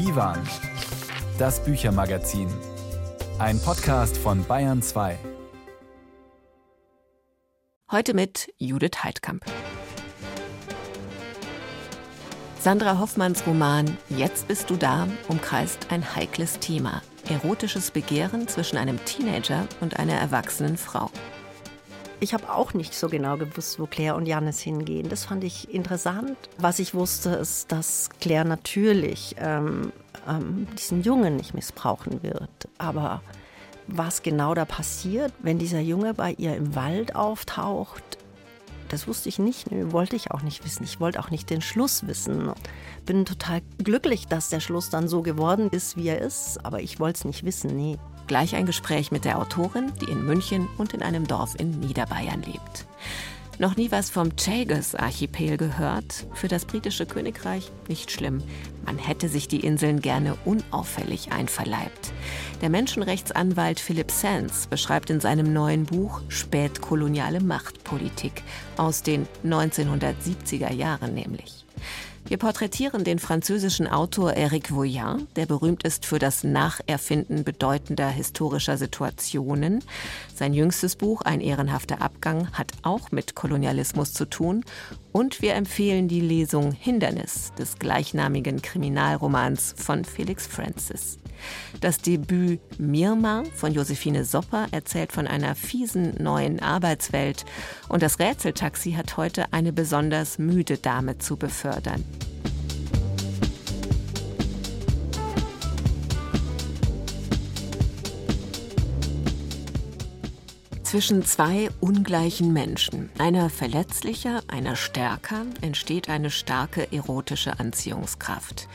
Divan, das Büchermagazin. Ein Podcast von Bayern 2. Heute mit Judith Heidkamp. Sandra Hoffmanns Roman Jetzt bist du da umkreist ein heikles Thema. Erotisches Begehren zwischen einem Teenager und einer erwachsenen Frau. Ich habe auch nicht so genau gewusst, wo Claire und Janis hingehen. Das fand ich interessant. Was ich wusste, ist, dass Claire natürlich ähm, ähm, diesen Jungen nicht missbrauchen wird. Aber was genau da passiert, wenn dieser Junge bei ihr im Wald auftaucht, das wusste ich nicht, Nö, wollte ich auch nicht wissen. Ich wollte auch nicht den Schluss wissen. Bin total glücklich, dass der Schluss dann so geworden ist, wie er ist, aber ich wollte es nicht wissen, nee. Gleich ein Gespräch mit der Autorin, die in München und in einem Dorf in Niederbayern lebt. Noch nie was vom Chagos-Archipel gehört? Für das britische Königreich nicht schlimm. Man hätte sich die Inseln gerne unauffällig einverleibt. Der Menschenrechtsanwalt Philip Sands beschreibt in seinem neuen Buch Spätkoloniale Machtpolitik aus den 1970er Jahren nämlich. Wir porträtieren den französischen Autor Eric Voyan, der berühmt ist für das Nacherfinden bedeutender historischer Situationen. Sein jüngstes Buch Ein ehrenhafter Abgang hat auch mit Kolonialismus zu tun. Und wir empfehlen die Lesung Hindernis des gleichnamigen Kriminalromans von Felix Francis. Das Debüt Mirma von Josephine Sopper erzählt von einer fiesen neuen Arbeitswelt. Und das Rätseltaxi hat heute eine besonders müde Dame zu befördern. Zwischen zwei ungleichen Menschen, einer verletzlicher, einer stärker, entsteht eine starke erotische Anziehungskraft.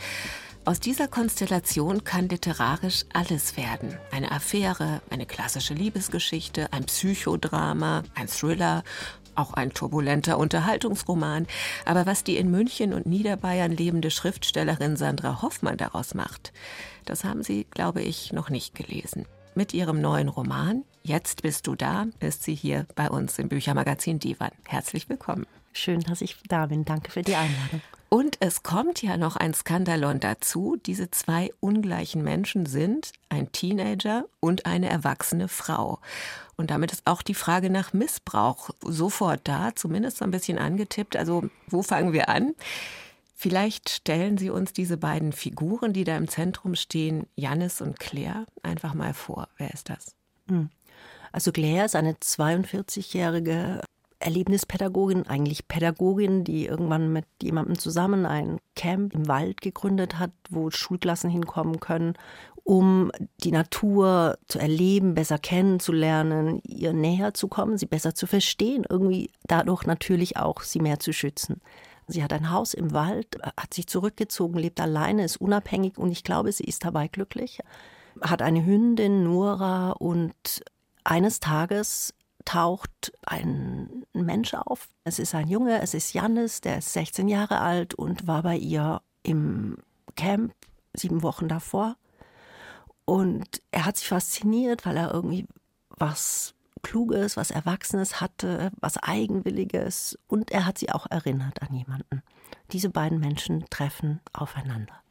Aus dieser Konstellation kann literarisch alles werden. Eine Affäre, eine klassische Liebesgeschichte, ein Psychodrama, ein Thriller, auch ein turbulenter Unterhaltungsroman. Aber was die in München und Niederbayern lebende Schriftstellerin Sandra Hoffmann daraus macht, das haben Sie, glaube ich, noch nicht gelesen. Mit ihrem neuen Roman Jetzt bist du da ist sie hier bei uns im Büchermagazin Divan. Herzlich willkommen. Schön, dass ich da bin. Danke für die Einladung. Und es kommt ja noch ein Skandalon dazu. Diese zwei ungleichen Menschen sind ein Teenager und eine erwachsene Frau. Und damit ist auch die Frage nach Missbrauch sofort da, zumindest so ein bisschen angetippt. Also, wo fangen wir an? Vielleicht stellen Sie uns diese beiden Figuren, die da im Zentrum stehen, Jannis und Claire, einfach mal vor. Wer ist das? Hm. Also Claire ist eine 42-jährige Erlebnispädagogin, eigentlich Pädagogin, die irgendwann mit jemandem zusammen ein Camp im Wald gegründet hat, wo Schulklassen hinkommen können, um die Natur zu erleben, besser kennenzulernen, ihr näher zu kommen, sie besser zu verstehen, irgendwie dadurch natürlich auch sie mehr zu schützen. Sie hat ein Haus im Wald, hat sich zurückgezogen, lebt alleine, ist unabhängig und ich glaube, sie ist dabei glücklich. Hat eine Hündin, Nora, und eines Tages taucht ein Mensch auf. Es ist ein Junge, es ist Jannis, der ist 16 Jahre alt und war bei ihr im Camp sieben Wochen davor. Und er hat sich fasziniert, weil er irgendwie was Kluges, was Erwachsenes hatte, was Eigenwilliges und er hat sie auch erinnert an jemanden. Diese beiden Menschen treffen aufeinander.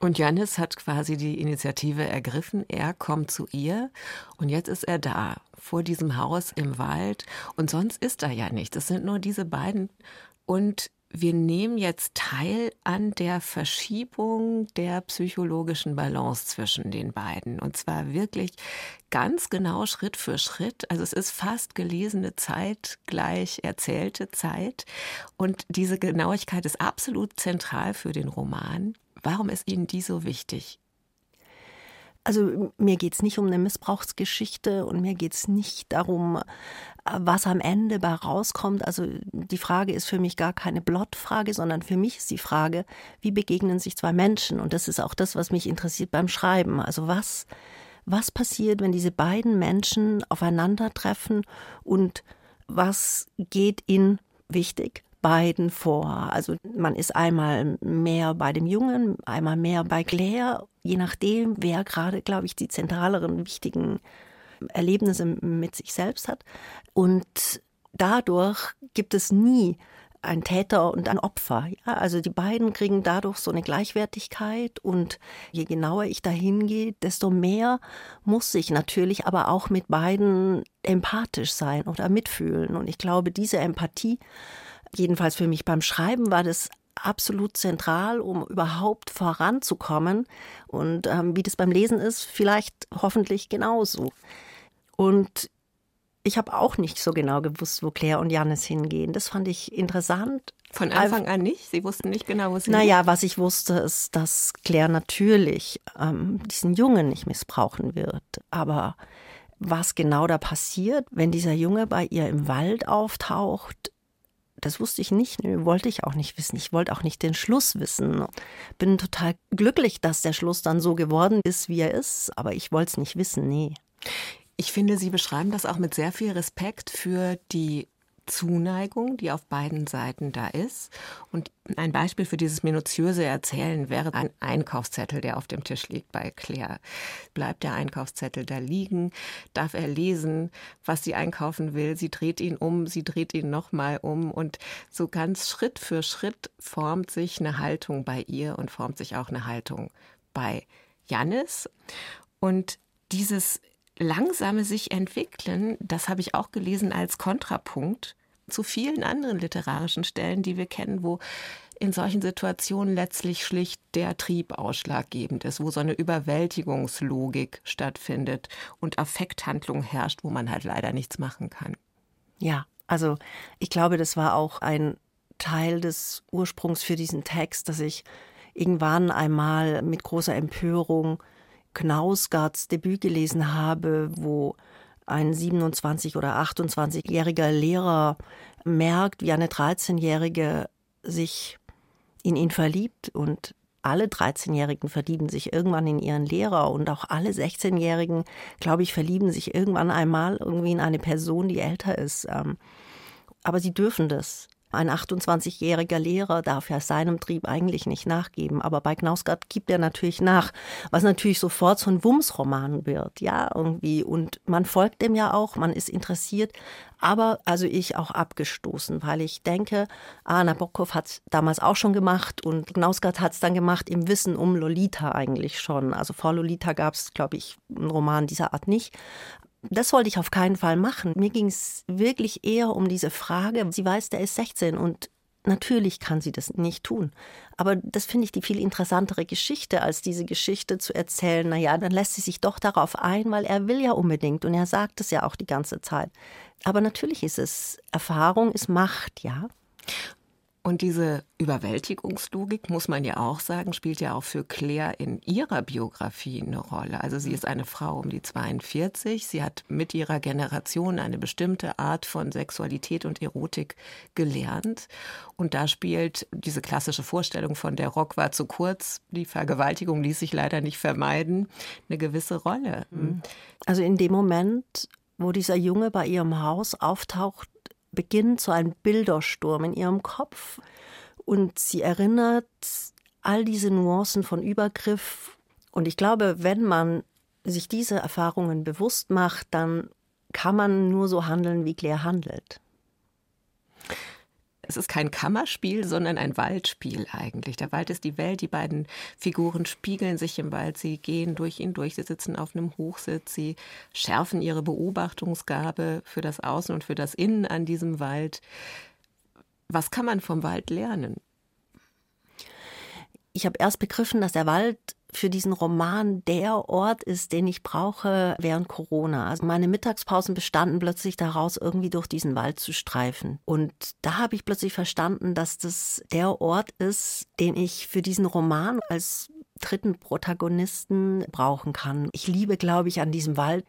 Und Janis hat quasi die Initiative ergriffen. Er kommt zu ihr und jetzt ist er da, vor diesem Haus im Wald. Und sonst ist er ja nicht. Es sind nur diese beiden. Und wir nehmen jetzt teil an der Verschiebung der psychologischen Balance zwischen den beiden. Und zwar wirklich ganz genau Schritt für Schritt. Also es ist fast gelesene Zeit gleich erzählte Zeit. Und diese Genauigkeit ist absolut zentral für den Roman. Warum ist Ihnen die so wichtig? Also mir geht es nicht um eine Missbrauchsgeschichte und mir geht es nicht darum, was am Ende bei rauskommt. Also die Frage ist für mich gar keine Blottfrage, sondern für mich ist die Frage, wie begegnen sich zwei Menschen? Und das ist auch das, was mich interessiert beim Schreiben. Also was, was passiert, wenn diese beiden Menschen aufeinandertreffen und was geht in wichtig beiden vor. Also man ist einmal mehr bei dem Jungen, einmal mehr bei Claire, je nachdem, wer gerade, glaube ich, die zentraleren wichtigen Erlebnisse mit sich selbst hat. Und dadurch gibt es nie ein Täter und ein Opfer. Ja, also die beiden kriegen dadurch so eine Gleichwertigkeit und je genauer ich dahin gehe, desto mehr muss ich natürlich aber auch mit beiden empathisch sein oder mitfühlen. Und ich glaube, diese Empathie, jedenfalls für mich beim Schreiben, war das absolut zentral, um überhaupt voranzukommen. Und ähm, wie das beim Lesen ist, vielleicht hoffentlich genauso. Und ich habe auch nicht so genau gewusst, wo Claire und Janis hingehen. Das fand ich interessant. Von Anfang an nicht? Sie wussten nicht genau, wo sie Naja, was ich wusste, ist, dass Claire natürlich ähm, diesen Jungen nicht missbrauchen wird. Aber was genau da passiert, wenn dieser Junge bei ihr im Wald auftaucht, das wusste ich nicht, nee, wollte ich auch nicht wissen. Ich wollte auch nicht den Schluss wissen. Bin total glücklich, dass der Schluss dann so geworden ist, wie er ist, aber ich wollte es nicht wissen, nee. Ich finde, Sie beschreiben das auch mit sehr viel Respekt für die Zuneigung, die auf beiden Seiten da ist. Und ein Beispiel für dieses minutiöse Erzählen wäre ein Einkaufszettel, der auf dem Tisch liegt bei Claire. Bleibt der Einkaufszettel da liegen? Darf er lesen, was sie einkaufen will? Sie dreht ihn um, sie dreht ihn nochmal um und so ganz Schritt für Schritt formt sich eine Haltung bei ihr und formt sich auch eine Haltung bei Jannis. Und dieses langsame sich entwickeln, das habe ich auch gelesen als Kontrapunkt zu vielen anderen literarischen Stellen, die wir kennen, wo in solchen Situationen letztlich schlicht der Trieb ausschlaggebend ist, wo so eine Überwältigungslogik stattfindet und Affekthandlung herrscht, wo man halt leider nichts machen kann. Ja, also ich glaube, das war auch ein Teil des Ursprungs für diesen Text, dass ich irgendwann einmal mit großer Empörung Knausgards Debüt gelesen habe, wo ein 27- oder 28-jähriger Lehrer merkt, wie eine 13-jährige sich in ihn verliebt und alle 13-Jährigen verlieben sich irgendwann in ihren Lehrer und auch alle 16-Jährigen, glaube ich, verlieben sich irgendwann einmal irgendwie in eine Person, die älter ist. Ähm, aber sie dürfen das. Ein 28-jähriger Lehrer darf ja seinem Trieb eigentlich nicht nachgeben, aber bei Knausgard gibt er natürlich nach, was natürlich sofort so ein Wumms-Roman wird, ja, irgendwie. Und man folgt dem ja auch, man ist interessiert, aber also ich auch abgestoßen, weil ich denke, ah, Nabokov hat es damals auch schon gemacht und Knausgard hat es dann gemacht im Wissen um Lolita eigentlich schon. Also vor Lolita gab es, glaube ich, einen Roman dieser Art nicht das wollte ich auf keinen Fall machen. Mir ging es wirklich eher um diese Frage. Sie weiß, der ist 16 und natürlich kann sie das nicht tun. Aber das finde ich die viel interessantere Geschichte, als diese Geschichte zu erzählen. Naja, dann lässt sie sich doch darauf ein, weil er will ja unbedingt und er sagt es ja auch die ganze Zeit. Aber natürlich ist es, Erfahrung ist Macht, ja. Und diese Überwältigungslogik, muss man ja auch sagen, spielt ja auch für Claire in ihrer Biografie eine Rolle. Also sie ist eine Frau um die 42. Sie hat mit ihrer Generation eine bestimmte Art von Sexualität und Erotik gelernt. Und da spielt diese klassische Vorstellung von der Rock war zu kurz, die Vergewaltigung ließ sich leider nicht vermeiden, eine gewisse Rolle. Mhm. Also in dem Moment, wo dieser Junge bei ihrem Haus auftaucht, beginnt so ein Bildersturm in ihrem Kopf und sie erinnert all diese Nuancen von Übergriff. Und ich glaube, wenn man sich diese Erfahrungen bewusst macht, dann kann man nur so handeln, wie Claire handelt. Es ist kein Kammerspiel, sondern ein Waldspiel eigentlich. Der Wald ist die Welt. Die beiden Figuren spiegeln sich im Wald. Sie gehen durch ihn durch. Sie sitzen auf einem Hochsitz. Sie schärfen ihre Beobachtungsgabe für das Außen und für das Innen an diesem Wald. Was kann man vom Wald lernen? Ich habe erst begriffen, dass der Wald für diesen Roman der Ort ist, den ich brauche während Corona. Also meine Mittagspausen bestanden plötzlich daraus, irgendwie durch diesen Wald zu streifen. Und da habe ich plötzlich verstanden, dass das der Ort ist, den ich für diesen Roman als dritten Protagonisten brauchen kann. Ich liebe, glaube ich, an diesem Wald,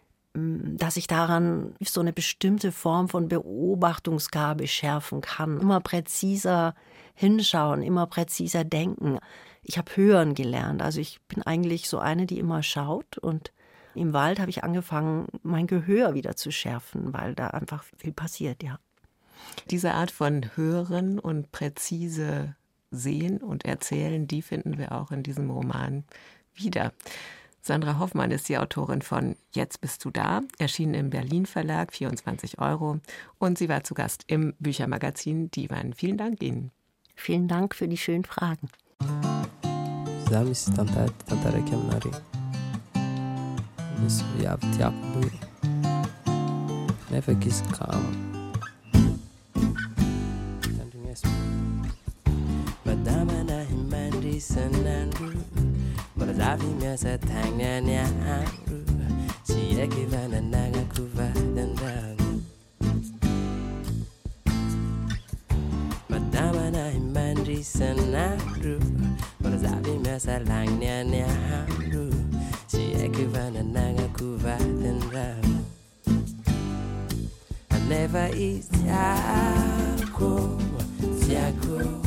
dass ich daran so eine bestimmte Form von Beobachtungsgabe schärfen kann. Immer präziser hinschauen, immer präziser denken ich habe hören gelernt. Also ich bin eigentlich so eine, die immer schaut und im Wald habe ich angefangen, mein Gehör wieder zu schärfen, weil da einfach viel passiert, ja. Diese Art von Hören und präzise Sehen und Erzählen, die finden wir auch in diesem Roman wieder. Sandra Hoffmann ist die Autorin von Jetzt bist du da, erschienen im Berlin Verlag, 24 Euro. Und sie war zu Gast im Büchermagazin Divan. Vielen Dank Ihnen. Vielen Dank für die schönen Fragen. 몰아잡히면서 당연히 하루 지혜기 반은 나가 구받는다 마담아 나힘만 리선 하루 몰아잡히면서 당연히 하루 지혜기 반은 나가 구받는다 I never eat siako, siako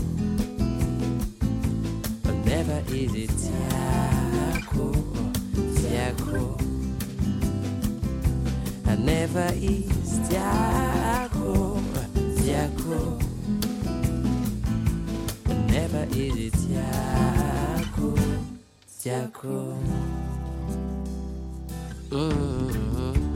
is it Tiako or Tiako? I never is Tiako or Tiako. I never is it Tiako, Tiako. Mm-hmm.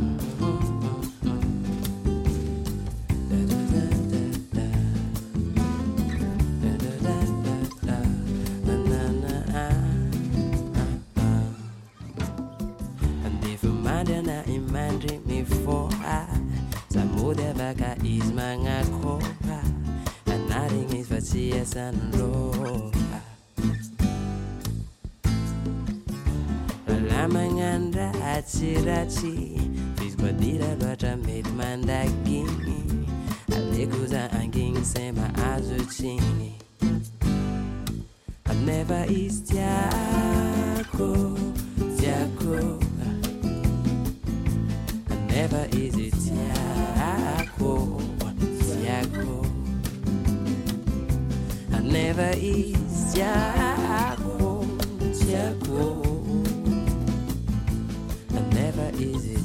yes and no. Lamanganda achirachi, bisbadira bata mit mandagini, alekuza angin sema azuchini. I'm never is diako, diako. I'm never is it diako. Never is Tiago, Tiago. Never is it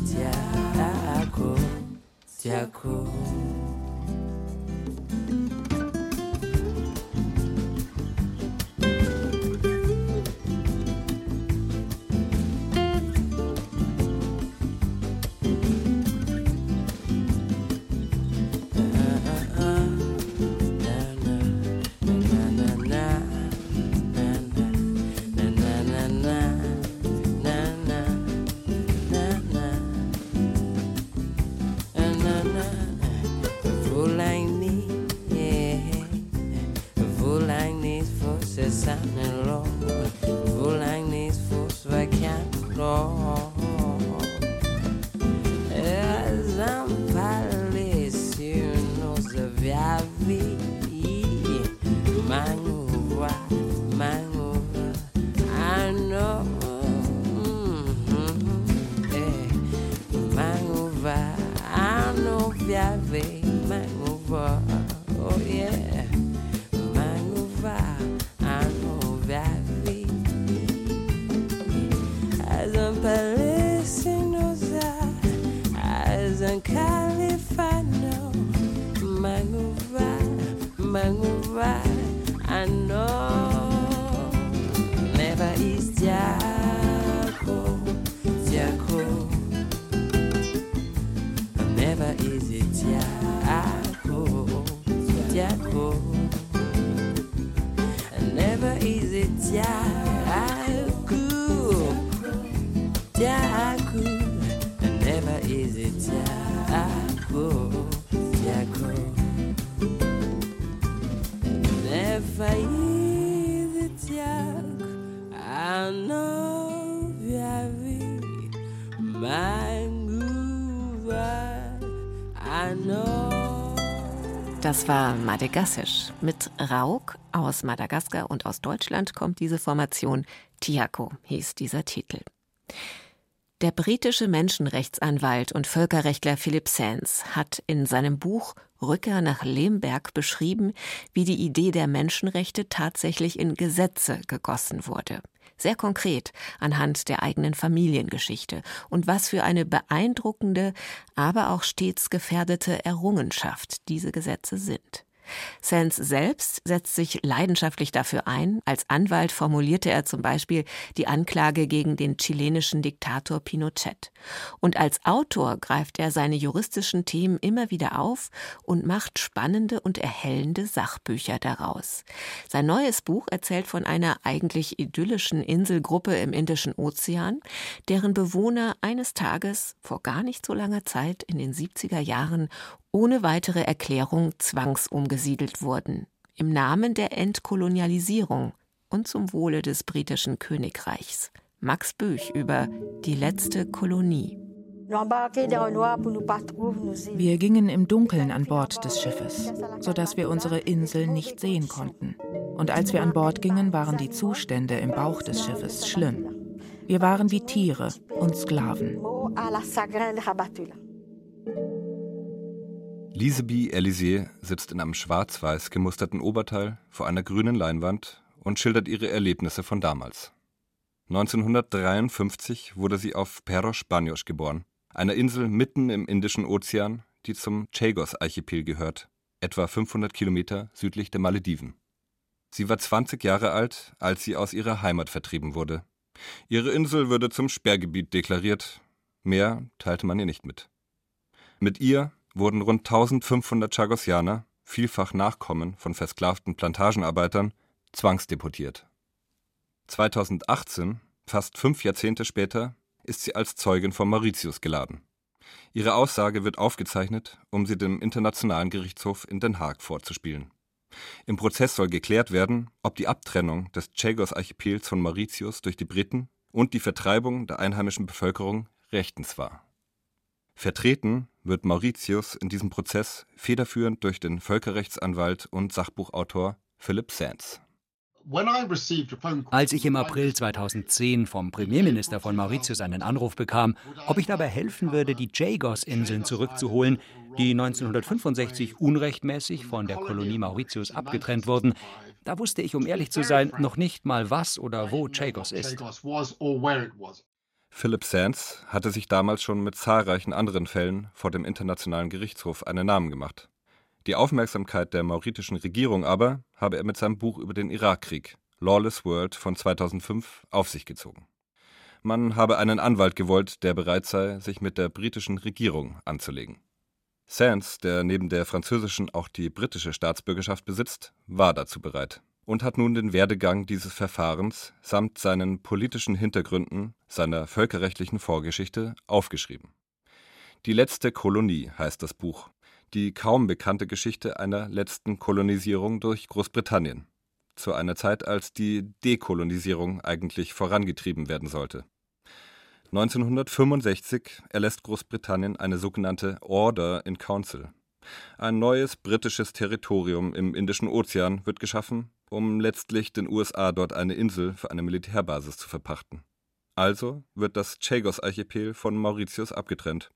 via vem, vovó. yeah. Das war Madagassisch. Mit Rauk aus Madagaskar und aus Deutschland kommt diese Formation. Tiako hieß dieser Titel. Der britische Menschenrechtsanwalt und Völkerrechtler Philip Sands hat in seinem Buch Rücker nach Lemberg beschrieben, wie die Idee der Menschenrechte tatsächlich in Gesetze gegossen wurde sehr konkret anhand der eigenen Familiengeschichte und was für eine beeindruckende, aber auch stets gefährdete Errungenschaft diese Gesetze sind. Sands selbst setzt sich leidenschaftlich dafür ein. Als Anwalt formulierte er zum Beispiel die Anklage gegen den chilenischen Diktator Pinochet. Und als Autor greift er seine juristischen Themen immer wieder auf und macht spannende und erhellende Sachbücher daraus. Sein neues Buch erzählt von einer eigentlich idyllischen Inselgruppe im Indischen Ozean, deren Bewohner eines Tages vor gar nicht so langer Zeit in den 70er Jahren ohne weitere Erklärung zwangsumgesiedelt wurden, im Namen der Entkolonialisierung und zum Wohle des britischen Königreichs. Max Büch über die letzte Kolonie. Wir gingen im Dunkeln an Bord des Schiffes, sodass wir unsere Insel nicht sehen konnten. Und als wir an Bord gingen, waren die Zustände im Bauch des Schiffes schlimm. Wir waren wie Tiere und Sklaven. Liseby Elysée sitzt in einem schwarz-weiß gemusterten Oberteil vor einer grünen Leinwand und schildert ihre Erlebnisse von damals. 1953 wurde sie auf Peros Baños geboren, einer Insel mitten im Indischen Ozean, die zum Chagos-Archipel gehört, etwa 500 Kilometer südlich der Malediven. Sie war 20 Jahre alt, als sie aus ihrer Heimat vertrieben wurde. Ihre Insel würde zum Sperrgebiet deklariert. Mehr teilte man ihr nicht mit. Mit ihr wurden rund 1500 Chagosianer, vielfach Nachkommen von versklavten Plantagenarbeitern, zwangsdeportiert. 2018, fast fünf Jahrzehnte später, ist sie als Zeugin von Mauritius geladen. Ihre Aussage wird aufgezeichnet, um sie dem Internationalen Gerichtshof in Den Haag vorzuspielen. Im Prozess soll geklärt werden, ob die Abtrennung des Chagos-Archipels von Mauritius durch die Briten und die Vertreibung der einheimischen Bevölkerung rechtens war. Vertreten wird Mauritius in diesem Prozess federführend durch den Völkerrechtsanwalt und Sachbuchautor Philip Sands. Als ich im April 2010 vom Premierminister von Mauritius einen Anruf bekam, ob ich dabei helfen würde, die Jagos-Inseln zurückzuholen, die 1965 unrechtmäßig von der Kolonie Mauritius abgetrennt wurden, da wusste ich, um ehrlich zu sein, noch nicht mal, was oder wo Chagos ist. Philip Sands hatte sich damals schon mit zahlreichen anderen Fällen vor dem Internationalen Gerichtshof einen Namen gemacht. Die Aufmerksamkeit der mauritischen Regierung aber habe er mit seinem Buch über den Irakkrieg Lawless World von 2005 auf sich gezogen. Man habe einen Anwalt gewollt, der bereit sei, sich mit der britischen Regierung anzulegen. Sands, der neben der französischen auch die britische Staatsbürgerschaft besitzt, war dazu bereit und hat nun den Werdegang dieses Verfahrens samt seinen politischen Hintergründen, seiner völkerrechtlichen Vorgeschichte aufgeschrieben. Die letzte Kolonie heißt das Buch, die kaum bekannte Geschichte einer letzten Kolonisierung durch Großbritannien, zu einer Zeit, als die Dekolonisierung eigentlich vorangetrieben werden sollte. 1965 erlässt Großbritannien eine sogenannte Order in Council. Ein neues britisches Territorium im Indischen Ozean wird geschaffen, um letztlich den USA dort eine Insel für eine Militärbasis zu verpachten. Also wird das Chagos-Archipel von Mauritius abgetrennt,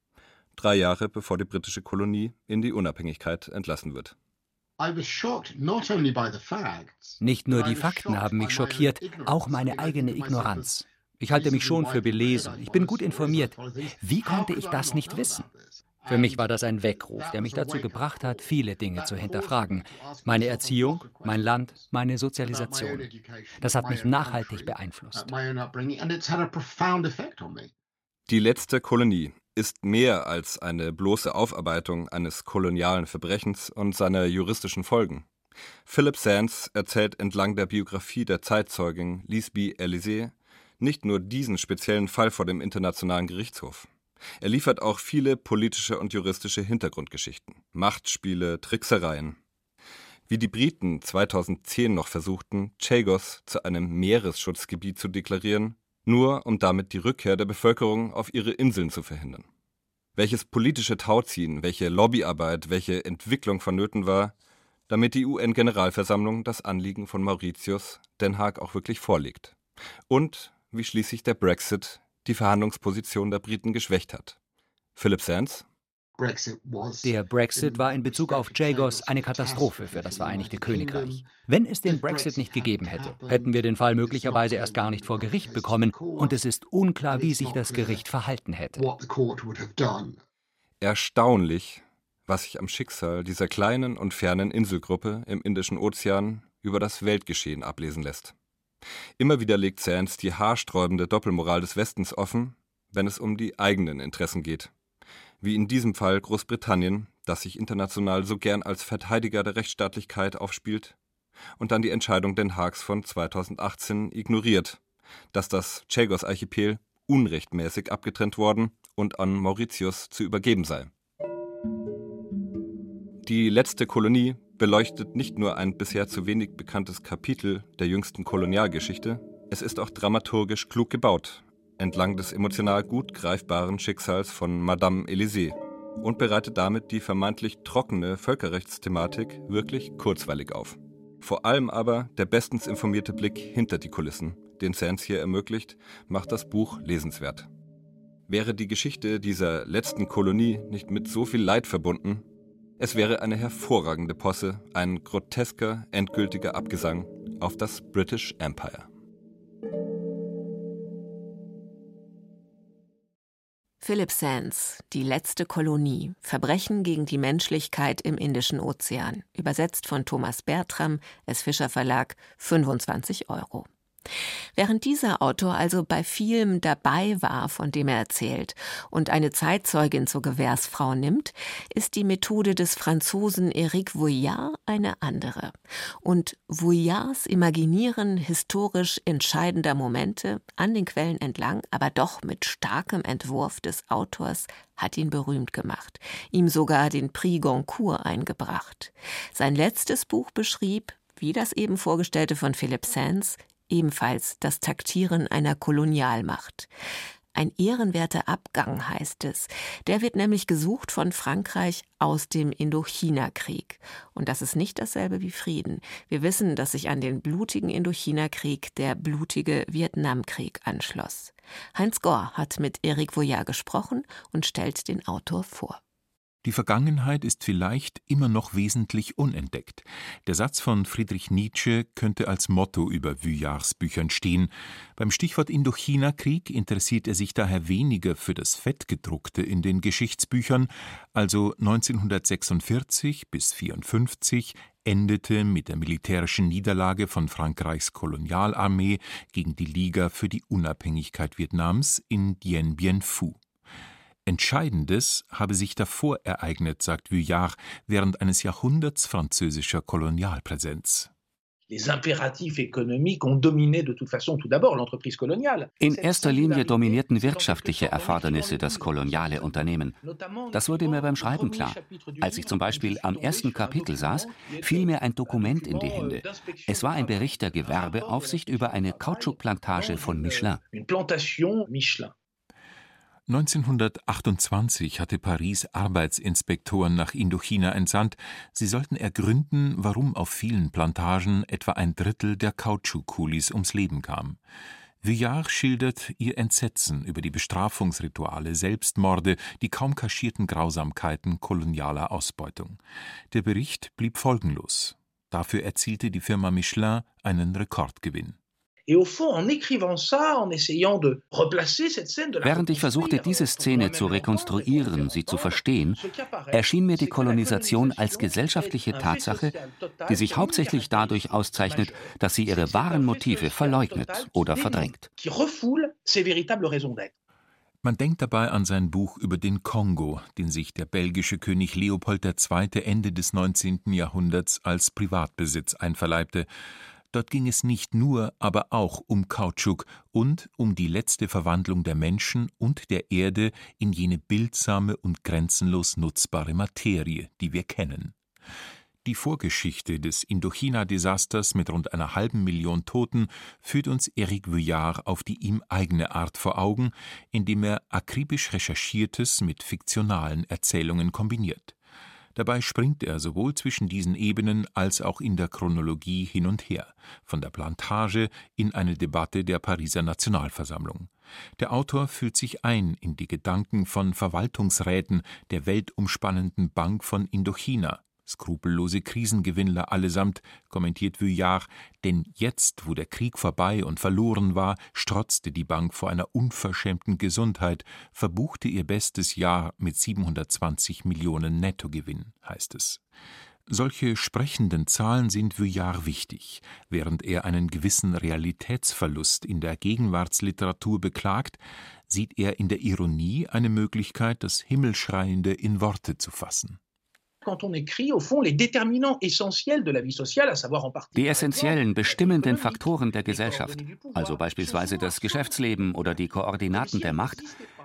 drei Jahre bevor die britische Kolonie in die Unabhängigkeit entlassen wird. Nicht nur die Fakten haben mich schockiert, auch meine eigene Ignoranz. Ich halte mich schon für belesen, ich bin gut informiert. Wie konnte ich das nicht wissen? Für mich war das ein Weckruf, der mich dazu gebracht hat, viele Dinge zu hinterfragen. Meine Erziehung, mein Land, meine Sozialisation. Das hat mich nachhaltig beeinflusst. Die letzte Kolonie ist mehr als eine bloße Aufarbeitung eines kolonialen Verbrechens und seiner juristischen Folgen. Philip Sands erzählt entlang der Biografie der Zeitzeugin Lisby Elysée nicht nur diesen speziellen Fall vor dem Internationalen Gerichtshof. Er liefert auch viele politische und juristische Hintergrundgeschichten, Machtspiele, Tricksereien. Wie die Briten 2010 noch versuchten, Chagos zu einem Meeresschutzgebiet zu deklarieren, nur um damit die Rückkehr der Bevölkerung auf ihre Inseln zu verhindern. Welches politische Tauziehen, welche Lobbyarbeit, welche Entwicklung vonnöten war, damit die UN-Generalversammlung das Anliegen von Mauritius Den Haag auch wirklich vorlegt. Und wie schließlich der Brexit die Verhandlungsposition der Briten geschwächt hat. Philip Sands der Brexit war in Bezug auf Jagos eine Katastrophe für das Vereinigte Königreich. Wenn es den Brexit nicht gegeben hätte, hätten wir den Fall möglicherweise erst gar nicht vor Gericht bekommen und es ist unklar, wie sich das Gericht verhalten hätte. Erstaunlich, was sich am Schicksal dieser kleinen und fernen Inselgruppe im Indischen Ozean über das Weltgeschehen ablesen lässt. Immer wieder legt Sands die haarsträubende Doppelmoral des Westens offen, wenn es um die eigenen Interessen geht. Wie in diesem Fall Großbritannien, das sich international so gern als Verteidiger der Rechtsstaatlichkeit aufspielt, und dann die Entscheidung Den Haags von 2018 ignoriert, dass das Chagos-Archipel unrechtmäßig abgetrennt worden und an Mauritius zu übergeben sei. Die letzte Kolonie beleuchtet nicht nur ein bisher zu wenig bekanntes Kapitel der jüngsten Kolonialgeschichte, es ist auch dramaturgisch klug gebaut, entlang des emotional gut greifbaren Schicksals von Madame Élysée und bereitet damit die vermeintlich trockene Völkerrechtsthematik wirklich kurzweilig auf. Vor allem aber der bestens informierte Blick hinter die Kulissen, den Sands hier ermöglicht, macht das Buch lesenswert. Wäre die Geschichte dieser letzten Kolonie nicht mit so viel Leid verbunden, es wäre eine hervorragende Posse, ein grotesker, endgültiger Abgesang auf das British Empire. Philip Sands, Die letzte Kolonie, Verbrechen gegen die Menschlichkeit im Indischen Ozean, übersetzt von Thomas Bertram, S. Fischer Verlag, 25 Euro. Während dieser Autor also bei vielem dabei war, von dem er erzählt, und eine Zeitzeugin zur Gewährsfrau nimmt, ist die Methode des Franzosen Éric Vuillard eine andere. Und Vuillards Imaginieren historisch entscheidender Momente an den Quellen entlang, aber doch mit starkem Entwurf des Autors hat ihn berühmt gemacht, ihm sogar den Prix Goncourt eingebracht. Sein letztes Buch beschrieb, wie das eben vorgestellte von Philip Sands, ebenfalls das Taktieren einer Kolonialmacht. Ein ehrenwerter Abgang heißt es. Der wird nämlich gesucht von Frankreich aus dem Indochina-Krieg. Und das ist nicht dasselbe wie Frieden. Wir wissen, dass sich an den blutigen Indochina-Krieg der blutige Vietnamkrieg anschloss. Heinz Gohr hat mit Eric Voyard gesprochen und stellt den Autor vor. Die Vergangenheit ist vielleicht immer noch wesentlich unentdeckt. Der Satz von Friedrich Nietzsche könnte als Motto über Vuillards Büchern stehen. Beim Stichwort Indochina-Krieg interessiert er sich daher weniger für das Fettgedruckte in den Geschichtsbüchern, also 1946 bis 54 endete mit der militärischen Niederlage von Frankreichs Kolonialarmee gegen die Liga für die Unabhängigkeit Vietnams in Dien Bien Phu. Entscheidendes habe sich davor ereignet, sagt Vuillard, während eines Jahrhunderts französischer Kolonialpräsenz. In erster Linie dominierten wirtschaftliche Erfordernisse das koloniale Unternehmen. Das wurde mir beim Schreiben klar. Als ich zum Beispiel am ersten Kapitel saß, fiel mir ein Dokument in die Hände. Es war ein Bericht der Gewerbeaufsicht über eine Kautschukplantage von Michelin. 1928 hatte Paris Arbeitsinspektoren nach Indochina entsandt, sie sollten ergründen, warum auf vielen Plantagen etwa ein Drittel der Kautschuk-Kulis ums Leben kam. Vuillard schildert ihr Entsetzen über die Bestrafungsrituale, Selbstmorde, die kaum kaschierten Grausamkeiten kolonialer Ausbeutung. Der Bericht blieb folgenlos. Dafür erzielte die Firma Michelin einen Rekordgewinn. Während ich versuchte, diese Szene zu rekonstruieren, sie zu verstehen, erschien mir die Kolonisation als gesellschaftliche Tatsache, die sich hauptsächlich dadurch auszeichnet, dass sie ihre wahren Motive verleugnet oder verdrängt. Man denkt dabei an sein Buch über den Kongo, den sich der belgische König Leopold II. Ende des 19. Jahrhunderts als Privatbesitz einverleibte Dort ging es nicht nur, aber auch um Kautschuk und um die letzte Verwandlung der Menschen und der Erde in jene bildsame und grenzenlos nutzbare Materie, die wir kennen. Die Vorgeschichte des Indochina-Desasters mit rund einer halben Million Toten führt uns Eric Vuillard auf die ihm eigene Art vor Augen, indem er akribisch Recherchiertes mit fiktionalen Erzählungen kombiniert. Dabei springt er sowohl zwischen diesen Ebenen als auch in der Chronologie hin und her, von der Plantage in eine Debatte der Pariser Nationalversammlung. Der Autor fühlt sich ein in die Gedanken von Verwaltungsräten der weltumspannenden Bank von Indochina, Skrupellose Krisengewinnler allesamt, kommentiert Vuillard, denn jetzt, wo der Krieg vorbei und verloren war, strotzte die Bank vor einer unverschämten Gesundheit, verbuchte ihr bestes Jahr mit 720 Millionen Nettogewinn, heißt es. Solche sprechenden Zahlen sind Vuillard wichtig, während er einen gewissen Realitätsverlust in der Gegenwartsliteratur beklagt, sieht er in der Ironie eine Möglichkeit, das Himmelschreiende in Worte zu fassen. Die essentiellen, bestimmenden Faktoren der Gesellschaft, also beispielsweise das Geschäftsleben oder die Koordinaten der Macht,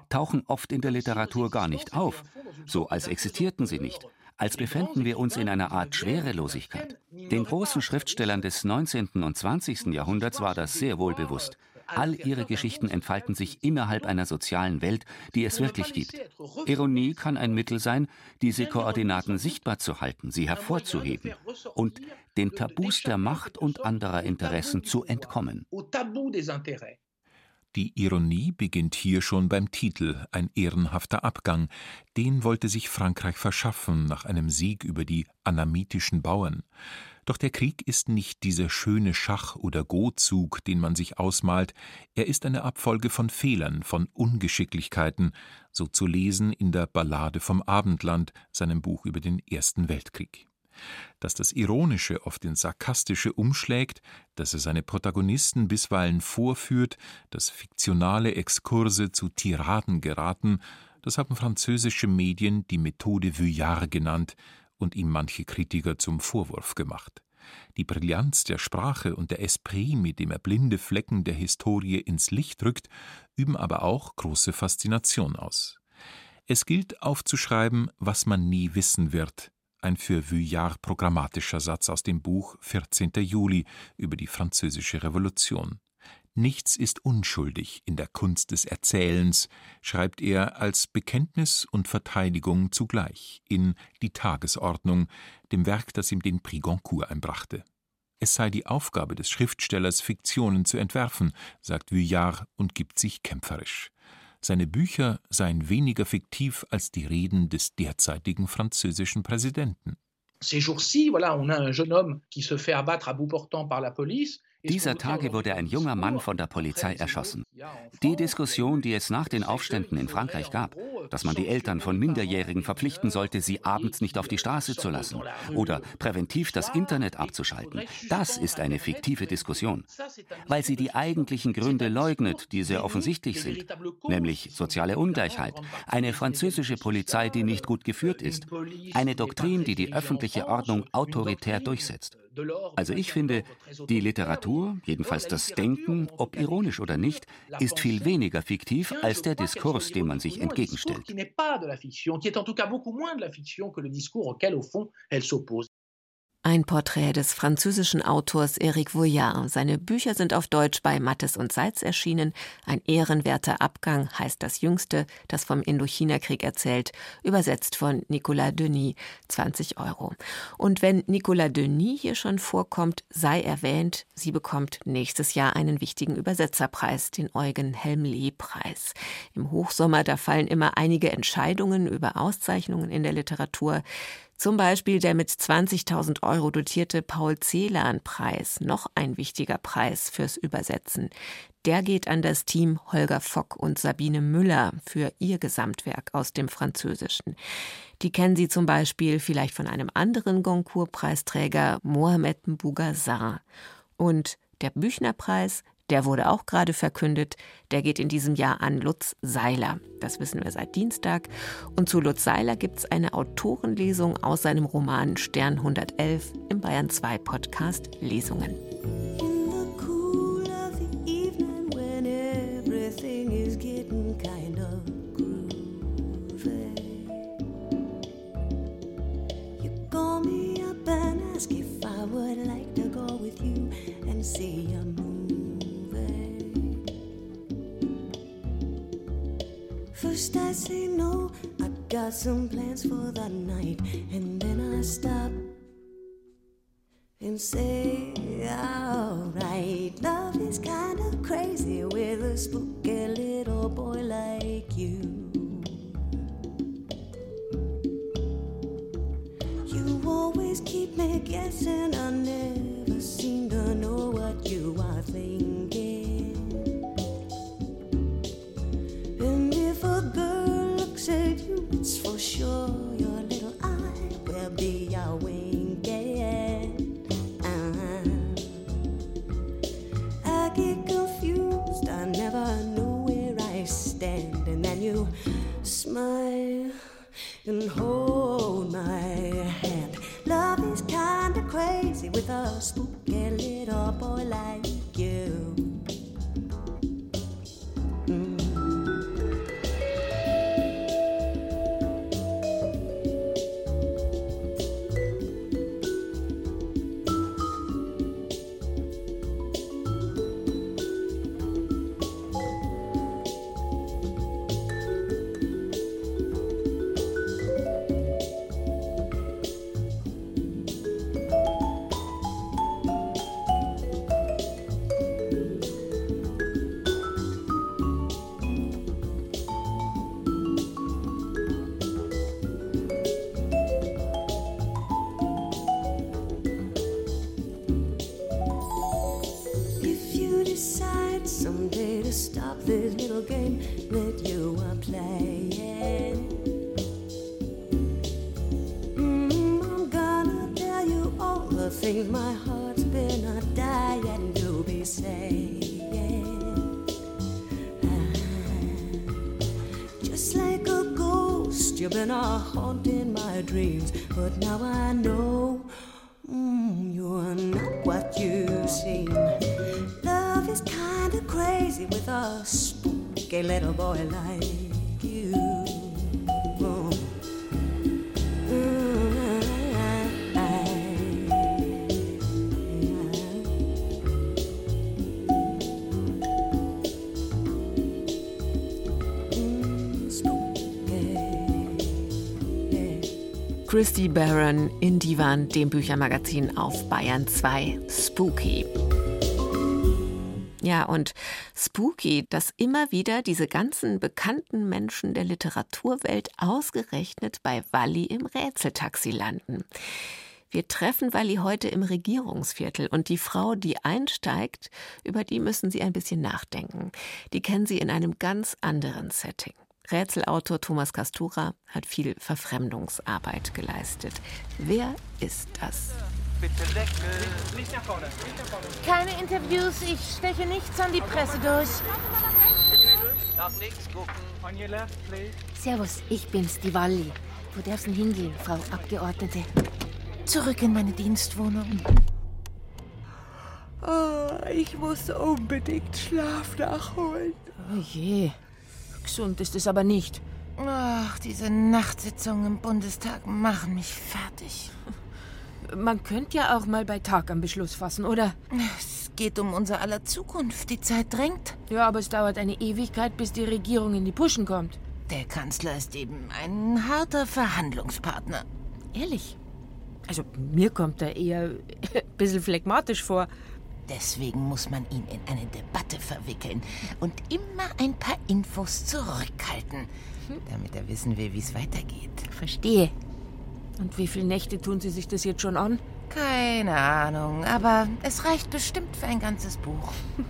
tauchen oft in der Literatur gar nicht auf, so als existierten sie nicht als befänden wir uns in einer Art Schwerelosigkeit. Den großen Schriftstellern des 19. und 20. Jahrhunderts war das sehr wohl bewusst. All ihre Geschichten entfalten sich innerhalb einer sozialen Welt, die es wirklich gibt. Ironie kann ein Mittel sein, diese Koordinaten sichtbar zu halten, sie hervorzuheben und den Tabus der Macht und anderer Interessen zu entkommen. Die Ironie beginnt hier schon beim Titel Ein ehrenhafter Abgang. Den wollte sich Frankreich verschaffen nach einem Sieg über die anamitischen Bauern. Doch der Krieg ist nicht dieser schöne Schach- oder Go-Zug, den man sich ausmalt, er ist eine Abfolge von Fehlern, von Ungeschicklichkeiten, so zu lesen in der Ballade vom Abendland, seinem Buch über den Ersten Weltkrieg. Dass das Ironische oft ins Sarkastische umschlägt, dass er seine Protagonisten bisweilen vorführt, dass fiktionale Exkurse zu Tiraden geraten, das haben französische Medien die Methode Vuillard genannt und ihm manche Kritiker zum Vorwurf gemacht. Die Brillanz der Sprache und der Esprit, mit dem er blinde Flecken der Historie ins Licht rückt, üben aber auch große Faszination aus. Es gilt aufzuschreiben, was man nie wissen wird, ein für Vuillard programmatischer Satz aus dem Buch 14. Juli über die Französische Revolution. Nichts ist unschuldig in der Kunst des Erzählens, schreibt er als Bekenntnis und Verteidigung zugleich in Die Tagesordnung, dem Werk, das ihm den Prix Goncourt einbrachte. Es sei die Aufgabe des Schriftstellers, Fiktionen zu entwerfen, sagt Vuillard und gibt sich kämpferisch. Seine Bücher seien weniger fiktiv als die Reden des derzeitigen französischen Präsidenten. Ces jours-ci, voilà, on a un jeune homme qui se fait abattre à bout portant par la police. Dieser Tage wurde ein junger Mann von der Polizei erschossen. Die Diskussion, die es nach den Aufständen in Frankreich gab, dass man die Eltern von Minderjährigen verpflichten sollte, sie abends nicht auf die Straße zu lassen oder präventiv das Internet abzuschalten, das ist eine fiktive Diskussion, weil sie die eigentlichen Gründe leugnet, die sehr offensichtlich sind, nämlich soziale Ungleichheit, eine französische Polizei, die nicht gut geführt ist, eine Doktrin, die die öffentliche Ordnung autoritär durchsetzt. Also ich finde, die Literatur, jedenfalls das Denken, ob ironisch oder nicht, ist viel weniger fiktiv als der Diskurs, dem man sich entgegenstellt. Ein Porträt des französischen Autors Éric Vuillard. Seine Bücher sind auf Deutsch bei Mattes und Seitz erschienen. Ein ehrenwerter Abgang heißt das jüngste, das vom Indochina-Krieg erzählt, übersetzt von Nicolas Denis, 20 Euro. Und wenn Nicolas Denis hier schon vorkommt, sei erwähnt, sie bekommt nächstes Jahr einen wichtigen Übersetzerpreis, den Eugen Helmlee-Preis. Im Hochsommer, da fallen immer einige Entscheidungen über Auszeichnungen in der Literatur. Zum Beispiel der mit 20.000 Euro dotierte Paul Celan-Preis, noch ein wichtiger Preis fürs Übersetzen. Der geht an das Team Holger Fock und Sabine Müller für ihr Gesamtwerk aus dem Französischen. Die kennen Sie zum Beispiel vielleicht von einem anderen Goncourt-Preisträger, Mohamed Bougazar. Und der Büchnerpreis der wurde auch gerade verkündet. Der geht in diesem Jahr an Lutz Seiler. Das wissen wir seit Dienstag. Und zu Lutz Seiler gibt es eine Autorenlesung aus seinem Roman Stern 111 im Bayern 2 Podcast Lesungen. see a Say no, I got some plans for the night, and then I stop and say, alright. Love is kinda crazy with a spooky little boy like you. You always keep me guessing, I never seem to know what you are thinking. estás tú. Like a ghost, you've been a haunting my dreams, but now I know. Mm, you're not what you seem. Love is kinda crazy with a spooky little boy like Christy Barron in Divan, dem Büchermagazin auf Bayern 2. Spooky. Ja, und spooky, dass immer wieder diese ganzen bekannten Menschen der Literaturwelt ausgerechnet bei Walli im Rätseltaxi landen. Wir treffen Walli heute im Regierungsviertel und die Frau, die einsteigt, über die müssen Sie ein bisschen nachdenken. Die kennen Sie in einem ganz anderen Setting. Rätselautor Thomas Castura hat viel Verfremdungsarbeit geleistet. Wer ist das? Bitte Deckel. Nicht nach vorne. Keine Interviews, ich steche nichts an die Presse durch. Nach links gucken. On your left, please. Servus, ich bin's, die Walli. Wo darf's denn hingehen, Frau Abgeordnete? Zurück in meine Dienstwohnung. Oh, ich muss unbedingt Schlaf nachholen. Oh je. Gesund ist es aber nicht. Ach, diese Nachtsitzungen im Bundestag machen mich fertig. Man könnte ja auch mal bei Tag am Beschluss fassen, oder? Es geht um unser aller Zukunft. Die Zeit drängt. Ja, aber es dauert eine Ewigkeit, bis die Regierung in die Puschen kommt. Der Kanzler ist eben ein harter Verhandlungspartner. Ehrlich? Also, mir kommt er eher ein bisschen phlegmatisch vor. Deswegen muss man ihn in eine Debatte verwickeln und immer ein paar Infos zurückhalten, damit er wissen will, wie es weitergeht. Verstehe. Und wie viele Nächte tun Sie sich das jetzt schon an? Keine Ahnung, aber es reicht bestimmt für ein ganzes Buch.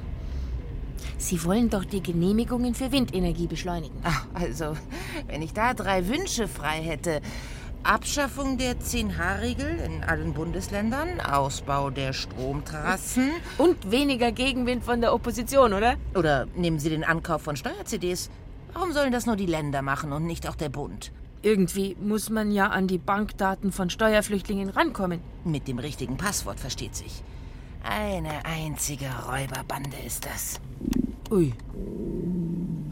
Sie wollen doch die Genehmigungen für Windenergie beschleunigen. Ach, also, wenn ich da drei Wünsche frei hätte. Abschaffung der 10H-Regel in allen Bundesländern, Ausbau der Stromtrassen. Und weniger Gegenwind von der Opposition, oder? Oder nehmen Sie den Ankauf von Steuer-CDs. Warum sollen das nur die Länder machen und nicht auch der Bund? Irgendwie muss man ja an die Bankdaten von Steuerflüchtlingen rankommen. Mit dem richtigen Passwort versteht sich. Eine einzige Räuberbande ist das. Ui.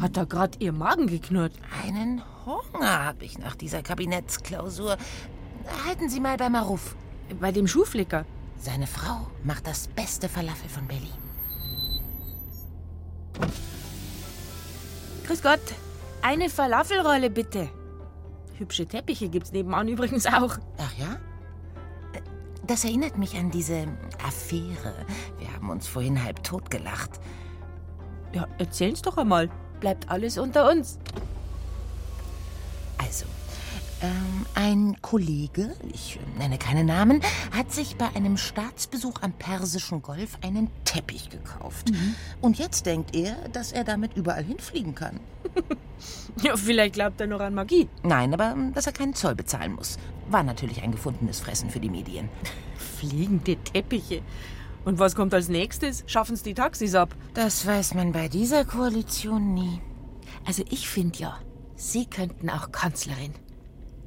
Hat da gerade Ihr Magen geknurrt? Einen Hunger habe ich nach dieser Kabinettsklausur. Halten Sie mal bei Maruf. Bei dem Schuhflicker. Seine Frau macht das beste Falafel von Berlin. Grüß Gott. Eine Falafelrolle bitte. Hübsche Teppiche gibt's nebenan übrigens auch. Ach ja? Das erinnert mich an diese Affäre. Wir haben uns vorhin halb tot gelacht. Ja, erzählen's doch einmal. Bleibt alles unter uns. Also, Ähm, ein Kollege, ich nenne keine Namen, hat sich bei einem Staatsbesuch am Persischen Golf einen Teppich gekauft. Mhm. Und jetzt denkt er, dass er damit überall hinfliegen kann. Ja, vielleicht glaubt er noch an Magie. Nein, aber ähm, dass er keinen Zoll bezahlen muss. War natürlich ein gefundenes Fressen für die Medien. Fliegende Teppiche. Und was kommt als nächstes? Schaffen es die Taxis ab? Das weiß man bei dieser Koalition nie. Also ich finde ja, Sie könnten auch Kanzlerin.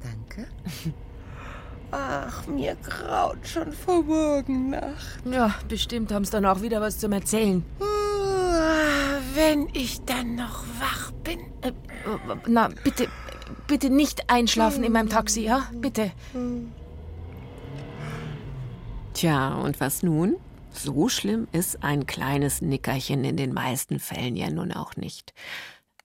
Danke. Ach, mir graut schon vor Morgennacht. Ja, bestimmt haben sie dann auch wieder was zum Erzählen. Wenn ich dann noch wach bin. Äh, na, bitte, bitte nicht einschlafen in meinem Taxi, ja? Bitte. Tja, und was nun? So schlimm ist ein kleines Nickerchen in den meisten Fällen ja nun auch nicht.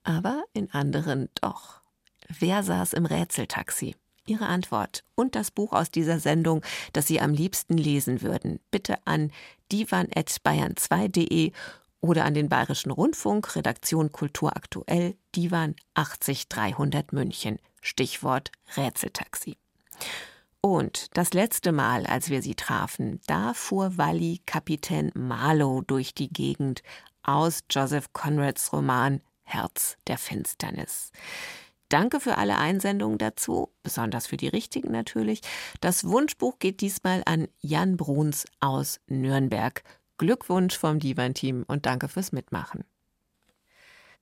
Aber in anderen doch. Wer saß im Rätseltaxi? Ihre Antwort und das Buch aus dieser Sendung, das Sie am liebsten lesen würden, bitte an divan.bayern2.de oder an den Bayerischen Rundfunk, Redaktion Kultur aktuell, Divan 80300 München. Stichwort Rätseltaxi. Und das letzte Mal, als wir sie trafen, da fuhr Walli Kapitän Marlow durch die Gegend aus Joseph Conrads Roman Herz der Finsternis. Danke für alle Einsendungen dazu, besonders für die richtigen natürlich. Das Wunschbuch geht diesmal an Jan Bruns aus Nürnberg. Glückwunsch vom Divan-Team und danke fürs Mitmachen.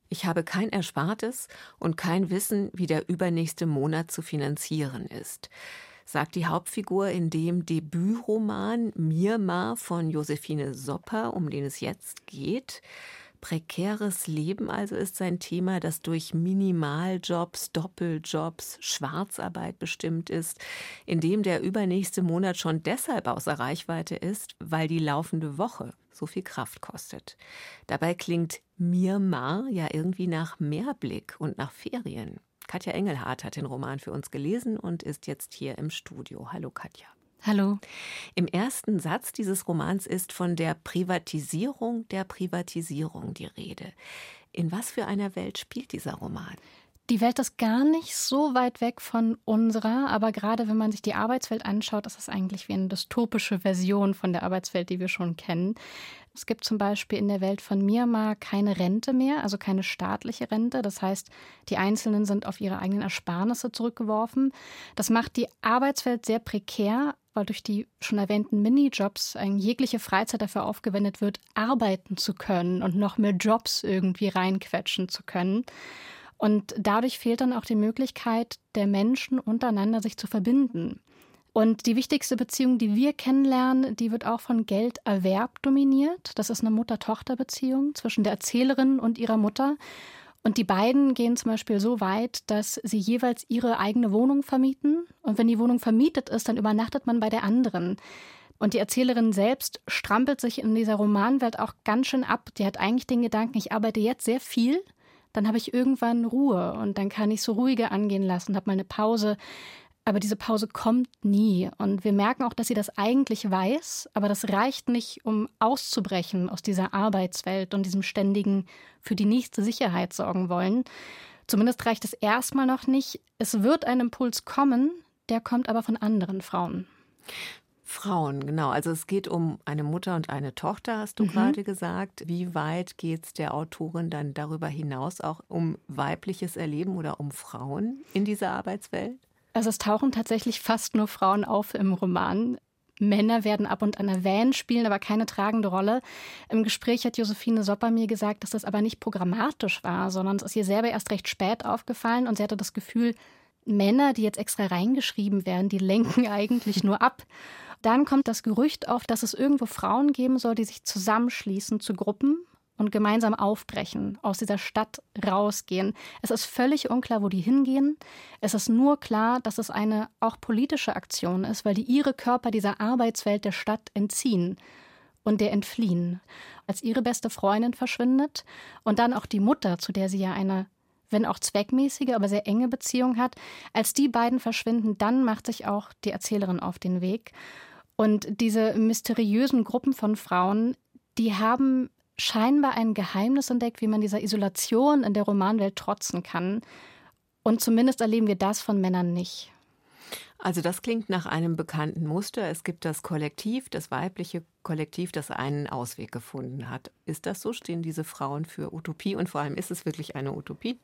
Ich habe kein Erspartes und kein Wissen, wie der übernächste Monat zu finanzieren ist, sagt die Hauptfigur in dem Debütroman Mirma von Josephine Sopper, um den es jetzt geht. Prekäres Leben also ist sein Thema, das durch Minimaljobs, Doppeljobs, Schwarzarbeit bestimmt ist, in dem der übernächste Monat schon deshalb außer Reichweite ist, weil die laufende Woche so viel Kraft kostet. Dabei klingt Mirmar ja irgendwie nach Mehrblick und nach Ferien. Katja Engelhardt hat den Roman für uns gelesen und ist jetzt hier im Studio. Hallo Katja. Hallo. Im ersten Satz dieses Romans ist von der Privatisierung der Privatisierung die Rede. In was für einer Welt spielt dieser Roman? Die Welt ist gar nicht so weit weg von unserer, aber gerade wenn man sich die Arbeitswelt anschaut, ist es eigentlich wie eine dystopische Version von der Arbeitswelt, die wir schon kennen. Es gibt zum Beispiel in der Welt von Myanmar keine Rente mehr, also keine staatliche Rente. Das heißt, die Einzelnen sind auf ihre eigenen Ersparnisse zurückgeworfen. Das macht die Arbeitswelt sehr prekär, weil durch die schon erwähnten Minijobs jegliche Freizeit dafür aufgewendet wird, arbeiten zu können und noch mehr Jobs irgendwie reinquetschen zu können. Und dadurch fehlt dann auch die Möglichkeit der Menschen untereinander sich zu verbinden. Und die wichtigste Beziehung, die wir kennenlernen, die wird auch von Gelderwerb dominiert. Das ist eine Mutter-Tochter-Beziehung zwischen der Erzählerin und ihrer Mutter. Und die beiden gehen zum Beispiel so weit, dass sie jeweils ihre eigene Wohnung vermieten. Und wenn die Wohnung vermietet ist, dann übernachtet man bei der anderen. Und die Erzählerin selbst strampelt sich in dieser Romanwelt auch ganz schön ab. Die hat eigentlich den Gedanken, ich arbeite jetzt sehr viel, dann habe ich irgendwann Ruhe und dann kann ich so ruhiger angehen lassen, habe mal eine Pause. Aber diese Pause kommt nie. Und wir merken auch, dass sie das eigentlich weiß, aber das reicht nicht, um auszubrechen aus dieser Arbeitswelt und diesem ständigen für die nächste Sicherheit sorgen wollen. Zumindest reicht es erstmal noch nicht. Es wird ein Impuls kommen, der kommt aber von anderen Frauen. Frauen, genau. Also es geht um eine Mutter und eine Tochter, hast du Mhm. gerade gesagt. Wie weit geht es der Autorin dann darüber hinaus auch um weibliches Erleben oder um Frauen in dieser Arbeitswelt? Also es tauchen tatsächlich fast nur Frauen auf im Roman. Männer werden ab und an erwähnt, spielen aber keine tragende Rolle. Im Gespräch hat Josephine Sopper mir gesagt, dass das aber nicht programmatisch war, sondern es ist ihr selber erst recht spät aufgefallen und sie hatte das Gefühl, Männer, die jetzt extra reingeschrieben werden, die lenken eigentlich nur ab. Dann kommt das Gerücht auf, dass es irgendwo Frauen geben soll, die sich zusammenschließen zu Gruppen und gemeinsam aufbrechen, aus dieser Stadt rausgehen. Es ist völlig unklar, wo die hingehen. Es ist nur klar, dass es eine auch politische Aktion ist, weil die ihre Körper dieser Arbeitswelt der Stadt entziehen und der entfliehen. Als ihre beste Freundin verschwindet und dann auch die Mutter, zu der sie ja eine wenn auch zweckmäßige, aber sehr enge Beziehung hat. Als die beiden verschwinden, dann macht sich auch die Erzählerin auf den Weg. Und diese mysteriösen Gruppen von Frauen, die haben scheinbar ein Geheimnis entdeckt, wie man dieser Isolation in der Romanwelt trotzen kann. Und zumindest erleben wir das von Männern nicht. Also das klingt nach einem bekannten Muster. Es gibt das Kollektiv, das weibliche Kollektiv, das einen Ausweg gefunden hat. Ist das so? Stehen diese Frauen für Utopie? Und vor allem, ist es wirklich eine Utopie?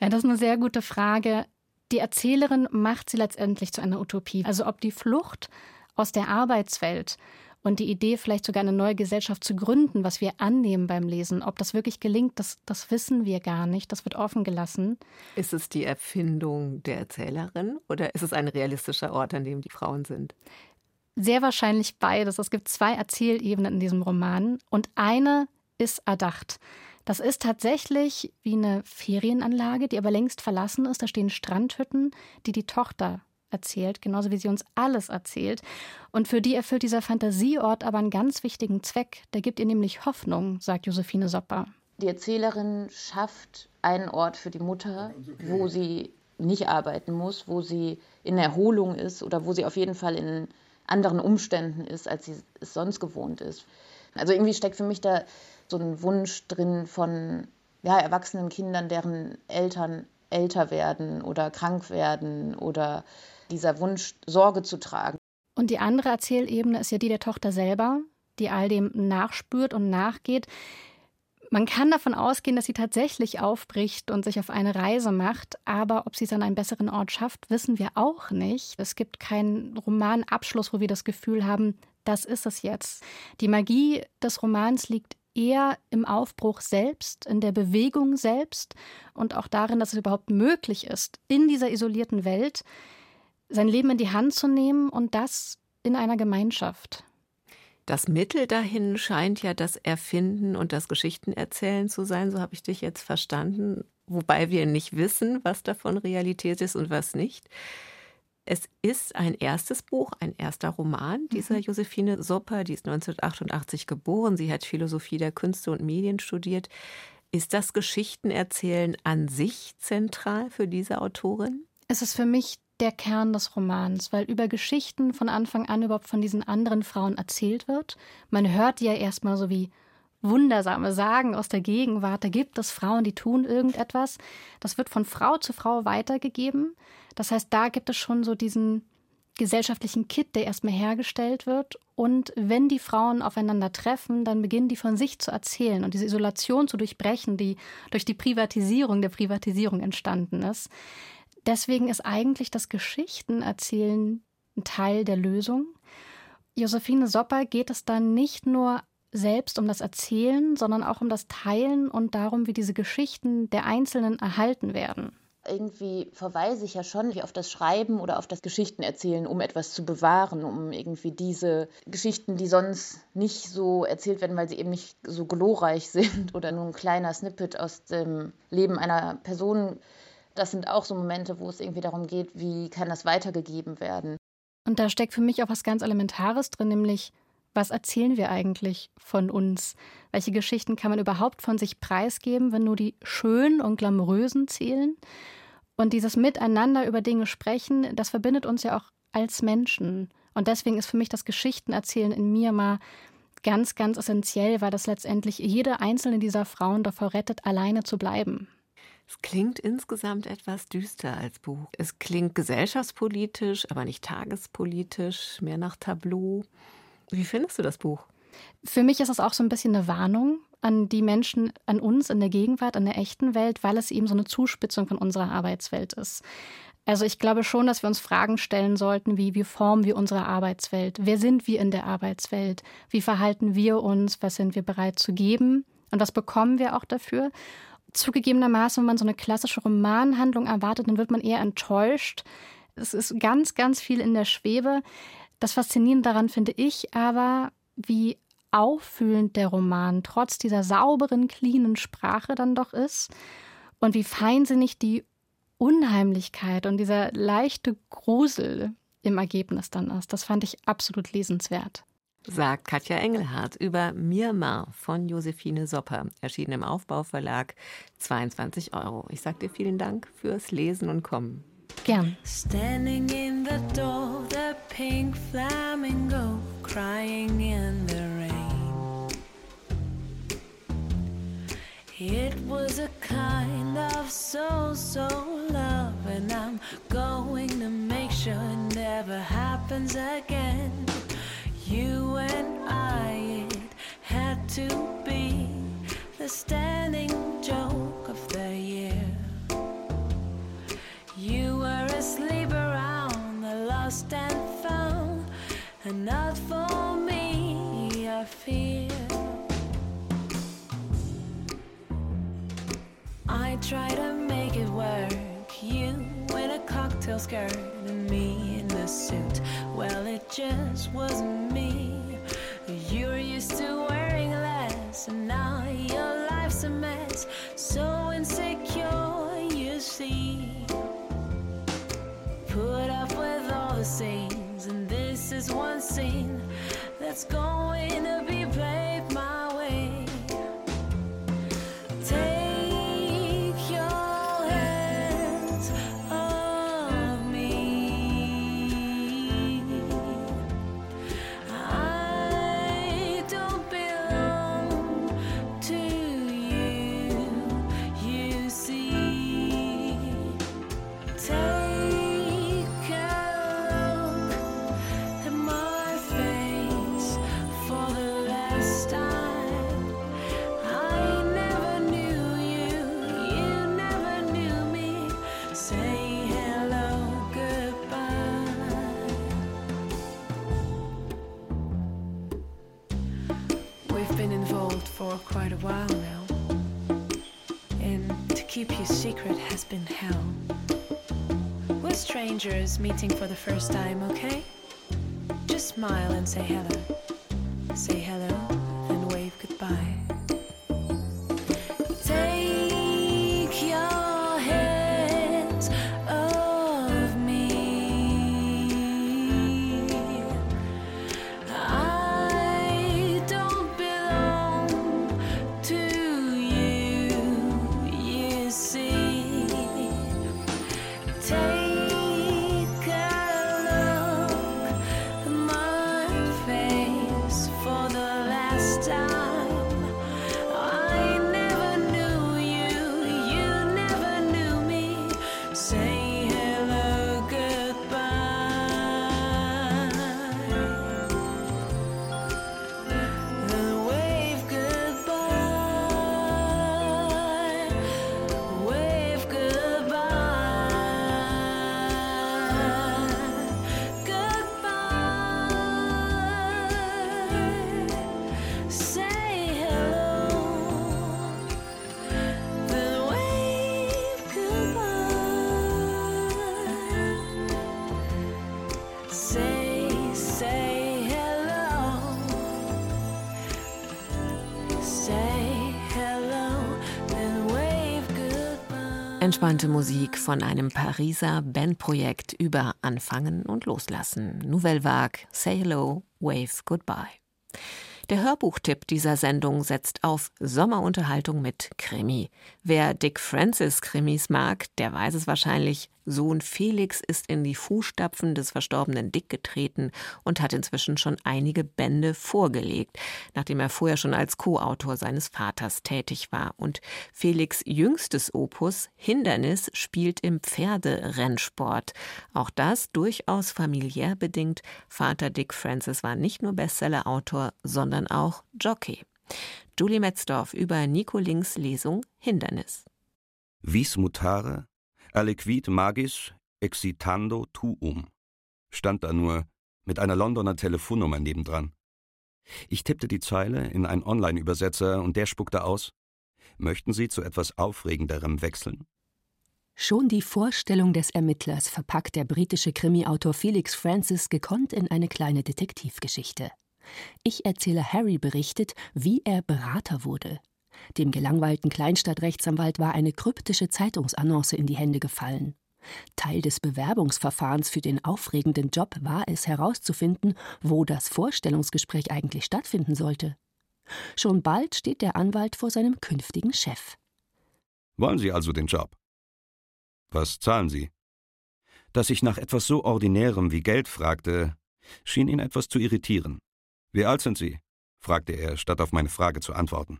Ja, das ist eine sehr gute Frage. Die Erzählerin macht sie letztendlich zu einer Utopie. Also ob die Flucht aus der Arbeitswelt und die Idee, vielleicht sogar eine neue Gesellschaft zu gründen, was wir annehmen beim Lesen, ob das wirklich gelingt, das, das wissen wir gar nicht. Das wird offen gelassen. Ist es die Erfindung der Erzählerin oder ist es ein realistischer Ort, an dem die Frauen sind? Sehr wahrscheinlich beides. Es gibt zwei Erzählebenen in diesem Roman und eine ist erdacht. Das ist tatsächlich wie eine Ferienanlage, die aber längst verlassen ist. Da stehen Strandhütten, die die Tochter erzählt, genauso wie sie uns alles erzählt. Und für die erfüllt dieser Fantasieort aber einen ganz wichtigen Zweck. Der gibt ihr nämlich Hoffnung, sagt Josephine Sopper. Die Erzählerin schafft einen Ort für die Mutter, wo sie nicht arbeiten muss, wo sie in Erholung ist oder wo sie auf jeden Fall in anderen Umständen ist, als sie es sonst gewohnt ist. Also irgendwie steckt für mich da so ein Wunsch drin von ja, erwachsenen Kindern, deren Eltern älter werden oder krank werden oder dieser Wunsch, Sorge zu tragen. Und die andere Erzählebene ist ja die der Tochter selber, die all dem nachspürt und nachgeht. Man kann davon ausgehen, dass sie tatsächlich aufbricht und sich auf eine Reise macht, aber ob sie es an einen besseren Ort schafft, wissen wir auch nicht. Es gibt keinen Romanabschluss, wo wir das Gefühl haben, das ist es jetzt. Die Magie des Romans liegt eher im Aufbruch selbst, in der Bewegung selbst und auch darin, dass es überhaupt möglich ist, in dieser isolierten Welt sein Leben in die Hand zu nehmen und das in einer Gemeinschaft. Das Mittel dahin scheint ja das Erfinden und das Geschichtenerzählen zu sein, so habe ich dich jetzt verstanden, wobei wir nicht wissen, was davon Realität ist und was nicht. Es ist ein erstes Buch, ein erster Roman dieser mhm. Josephine Sopper, die ist 1988 geboren. Sie hat Philosophie der Künste und Medien studiert. Ist das Geschichtenerzählen an sich zentral für diese Autorin? Es ist für mich der Kern des Romans, weil über Geschichten von Anfang an überhaupt von diesen anderen Frauen erzählt wird. Man hört die ja erstmal so wie wundersame Sagen aus der Gegenwart. Da gibt es Frauen, die tun irgendetwas. Das wird von Frau zu Frau weitergegeben. Das heißt, da gibt es schon so diesen gesellschaftlichen Kit, der erstmal hergestellt wird. Und wenn die Frauen aufeinander treffen, dann beginnen die von sich zu erzählen und diese Isolation zu durchbrechen, die durch die Privatisierung der Privatisierung entstanden ist. Deswegen ist eigentlich das Geschichtenerzählen ein Teil der Lösung. Josephine Sopper geht es dann nicht nur selbst um das Erzählen, sondern auch um das Teilen und darum, wie diese Geschichten der Einzelnen erhalten werden. Irgendwie verweise ich ja schon auf das Schreiben oder auf das Geschichtenerzählen, um etwas zu bewahren, um irgendwie diese Geschichten, die sonst nicht so erzählt werden, weil sie eben nicht so glorreich sind oder nur ein kleiner Snippet aus dem Leben einer Person, das sind auch so Momente, wo es irgendwie darum geht, wie kann das weitergegeben werden. Und da steckt für mich auch was ganz Elementares drin, nämlich was erzählen wir eigentlich von uns? Welche Geschichten kann man überhaupt von sich preisgeben, wenn nur die schönen und glamourösen zählen? Und dieses Miteinander über Dinge sprechen, das verbindet uns ja auch als Menschen. Und deswegen ist für mich das Geschichtenerzählen in mal ganz, ganz essentiell, weil das letztendlich jede einzelne dieser Frauen davor rettet, alleine zu bleiben. Es klingt insgesamt etwas düster als Buch. Es klingt gesellschaftspolitisch, aber nicht tagespolitisch, mehr nach Tableau. Wie findest du das Buch? Für mich ist es auch so ein bisschen eine Warnung an die Menschen, an uns in der Gegenwart, an der echten Welt, weil es eben so eine Zuspitzung von unserer Arbeitswelt ist. Also ich glaube schon, dass wir uns Fragen stellen sollten, wie, wie formen wir unsere Arbeitswelt? Wer sind wir in der Arbeitswelt? Wie verhalten wir uns? Was sind wir bereit zu geben? Und was bekommen wir auch dafür? Zugegebenermaßen, wenn man so eine klassische Romanhandlung erwartet, dann wird man eher enttäuscht. Es ist ganz, ganz viel in der Schwebe. Das Faszinierende daran finde ich aber, wie auffühlend der Roman trotz dieser sauberen, cleanen Sprache dann doch ist und wie feinsinnig die Unheimlichkeit und dieser leichte Grusel im Ergebnis dann ist. Das fand ich absolut lesenswert. Sagt Katja Engelhardt über Myanmar von Josephine Sopper, erschienen im Aufbauverlag, 22 Euro. Ich sage dir vielen Dank fürs Lesen und Kommen. Gern. Standing in the door, the pink flamingo crying in the rain. It was a kind of so so love, and I'm going to make sure it never happens again. You and I, it had to be the standing joke of the year. You were asleep around the lost and found, and not for me, I fear. I try to make it work. You in a cocktail skirt and me in a suit. Well, it just wasn't me. You're used to wearing less, and now your life's a mess. So insecure, you see. Put up with all the scenes, and this is one scene that's going to be secret has been hell. We're strangers meeting for the first time, okay? Just smile and say hello. Say hello, Entspannte Musik von einem Pariser Bandprojekt über Anfangen und Loslassen. Nouvelle Vague, Say Hello, Wave Goodbye. Der Hörbuchtipp dieser Sendung setzt auf Sommerunterhaltung mit Krimi. Wer Dick Francis Krimis mag, der weiß es wahrscheinlich. Sohn Felix ist in die Fußstapfen des verstorbenen Dick getreten und hat inzwischen schon einige Bände vorgelegt, nachdem er vorher schon als Co-Autor seines Vaters tätig war. Und Felix jüngstes Opus Hindernis spielt im Pferderennsport. Auch das durchaus familiär bedingt. Vater Dick Francis war nicht nur Bestsellerautor, sondern auch Jockey. Julie Metzdorf über Nico Links Lesung Hindernis. Vis mutare, aliquid magis excitando tuum, stand da nur mit einer Londoner Telefonnummer nebendran. Ich tippte die Zeile in einen Online-Übersetzer und der spuckte aus: Möchten Sie zu etwas Aufregenderem wechseln? Schon die Vorstellung des Ermittlers verpackt der britische Krimi-Autor Felix Francis gekonnt in eine kleine Detektivgeschichte. Ich-Erzähler Harry berichtet, wie er Berater wurde. Dem gelangweilten Kleinstadtrechtsanwalt war eine kryptische Zeitungsannonce in die Hände gefallen. Teil des Bewerbungsverfahrens für den aufregenden Job war es herauszufinden, wo das Vorstellungsgespräch eigentlich stattfinden sollte. Schon bald steht der Anwalt vor seinem künftigen Chef. Wollen Sie also den Job? Was zahlen Sie? Dass ich nach etwas so Ordinärem wie Geld fragte, schien ihn etwas zu irritieren. Wie alt sind Sie? fragte er, statt auf meine Frage zu antworten.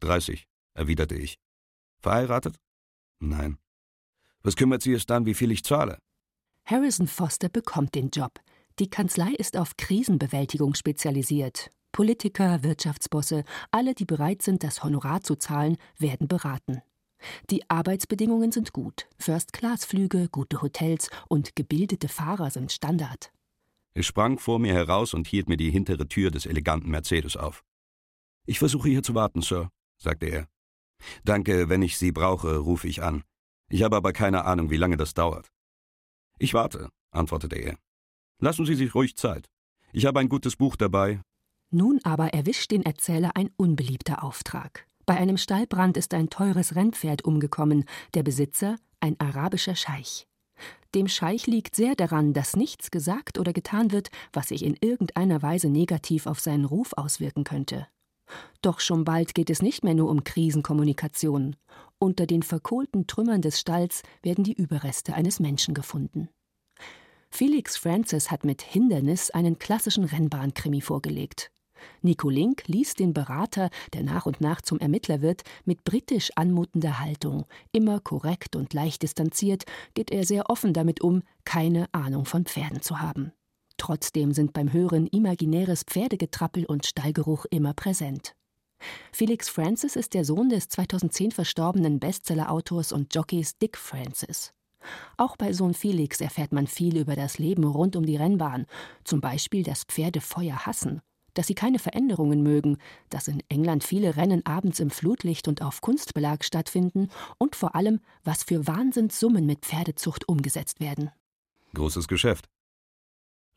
30, erwiderte ich. Verheiratet? Nein. Was kümmert Sie es dann, wie viel ich zahle? Harrison Foster bekommt den Job. Die Kanzlei ist auf Krisenbewältigung spezialisiert. Politiker, Wirtschaftsbosse, alle, die bereit sind, das Honorar zu zahlen, werden beraten. Die Arbeitsbedingungen sind gut. First-Class-Flüge, gute Hotels und gebildete Fahrer sind Standard. Er sprang vor mir heraus und hielt mir die hintere Tür des eleganten Mercedes auf. Ich versuche hier zu warten, Sir, sagte er. Danke, wenn ich Sie brauche, rufe ich an. Ich habe aber keine Ahnung, wie lange das dauert. Ich warte, antwortete er. Lassen Sie sich ruhig Zeit. Ich habe ein gutes Buch dabei. Nun aber erwischt den Erzähler ein unbeliebter Auftrag. Bei einem Stallbrand ist ein teures Rennpferd umgekommen, der Besitzer ein arabischer Scheich. Dem Scheich liegt sehr daran, dass nichts gesagt oder getan wird, was sich in irgendeiner Weise negativ auf seinen Ruf auswirken könnte. Doch schon bald geht es nicht mehr nur um Krisenkommunikation. Unter den verkohlten Trümmern des Stalls werden die Überreste eines Menschen gefunden. Felix Francis hat mit Hindernis einen klassischen Rennbahnkrimi vorgelegt. Nico Link liest den Berater, der nach und nach zum Ermittler wird, mit britisch anmutender Haltung. Immer korrekt und leicht distanziert geht er sehr offen damit um, keine Ahnung von Pferden zu haben. Trotzdem sind beim Hören imaginäres Pferdegetrappel und Stallgeruch immer präsent. Felix Francis ist der Sohn des 2010 verstorbenen Bestseller-Autors und Jockeys Dick Francis. Auch bei Sohn Felix erfährt man viel über das Leben rund um die Rennbahn, zum Beispiel, dass Pferde Feuer hassen, dass sie keine Veränderungen mögen, dass in England viele Rennen abends im Flutlicht und auf Kunstbelag stattfinden und vor allem, was für Wahnsinnssummen mit Pferdezucht umgesetzt werden. Großes Geschäft.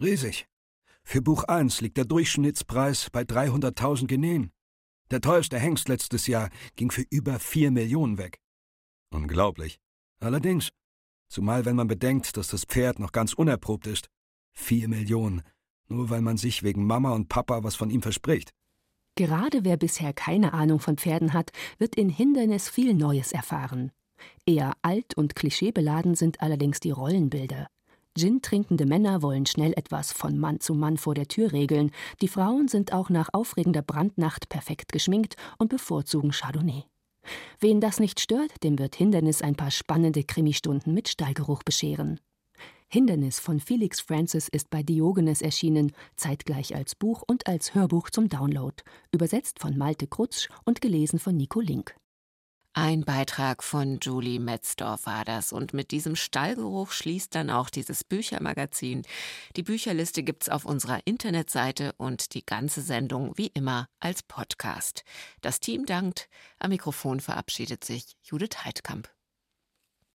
Riesig. Für Buch 1 liegt der Durchschnittspreis bei 300.000 Guineen. Der teuerste Hengst letztes Jahr ging für über 4 Millionen weg. Unglaublich. Allerdings, zumal wenn man bedenkt, dass das Pferd noch ganz unerprobt ist. 4 Millionen, nur weil man sich wegen Mama und Papa was von ihm verspricht. Gerade wer bisher keine Ahnung von Pferden hat, wird in Hindernis viel Neues erfahren. Eher alt und klischeebeladen sind allerdings die Rollenbilder. Gin trinkende Männer wollen schnell etwas von Mann zu Mann vor der Tür regeln. Die Frauen sind auch nach aufregender Brandnacht perfekt geschminkt und bevorzugen Chardonnay. Wen das nicht stört, dem wird Hindernis ein paar spannende Krimistunden mit Stallgeruch bescheren. Hindernis von Felix Francis ist bei Diogenes erschienen, zeitgleich als Buch und als Hörbuch zum Download, übersetzt von Malte Krutsch und gelesen von Nico Link. Ein Beitrag von Julie Metzdorf war das. Und mit diesem Stallgeruch schließt dann auch dieses Büchermagazin. Die Bücherliste gibt's auf unserer Internetseite und die ganze Sendung wie immer als Podcast. Das Team dankt. Am Mikrofon verabschiedet sich Judith Heidkamp.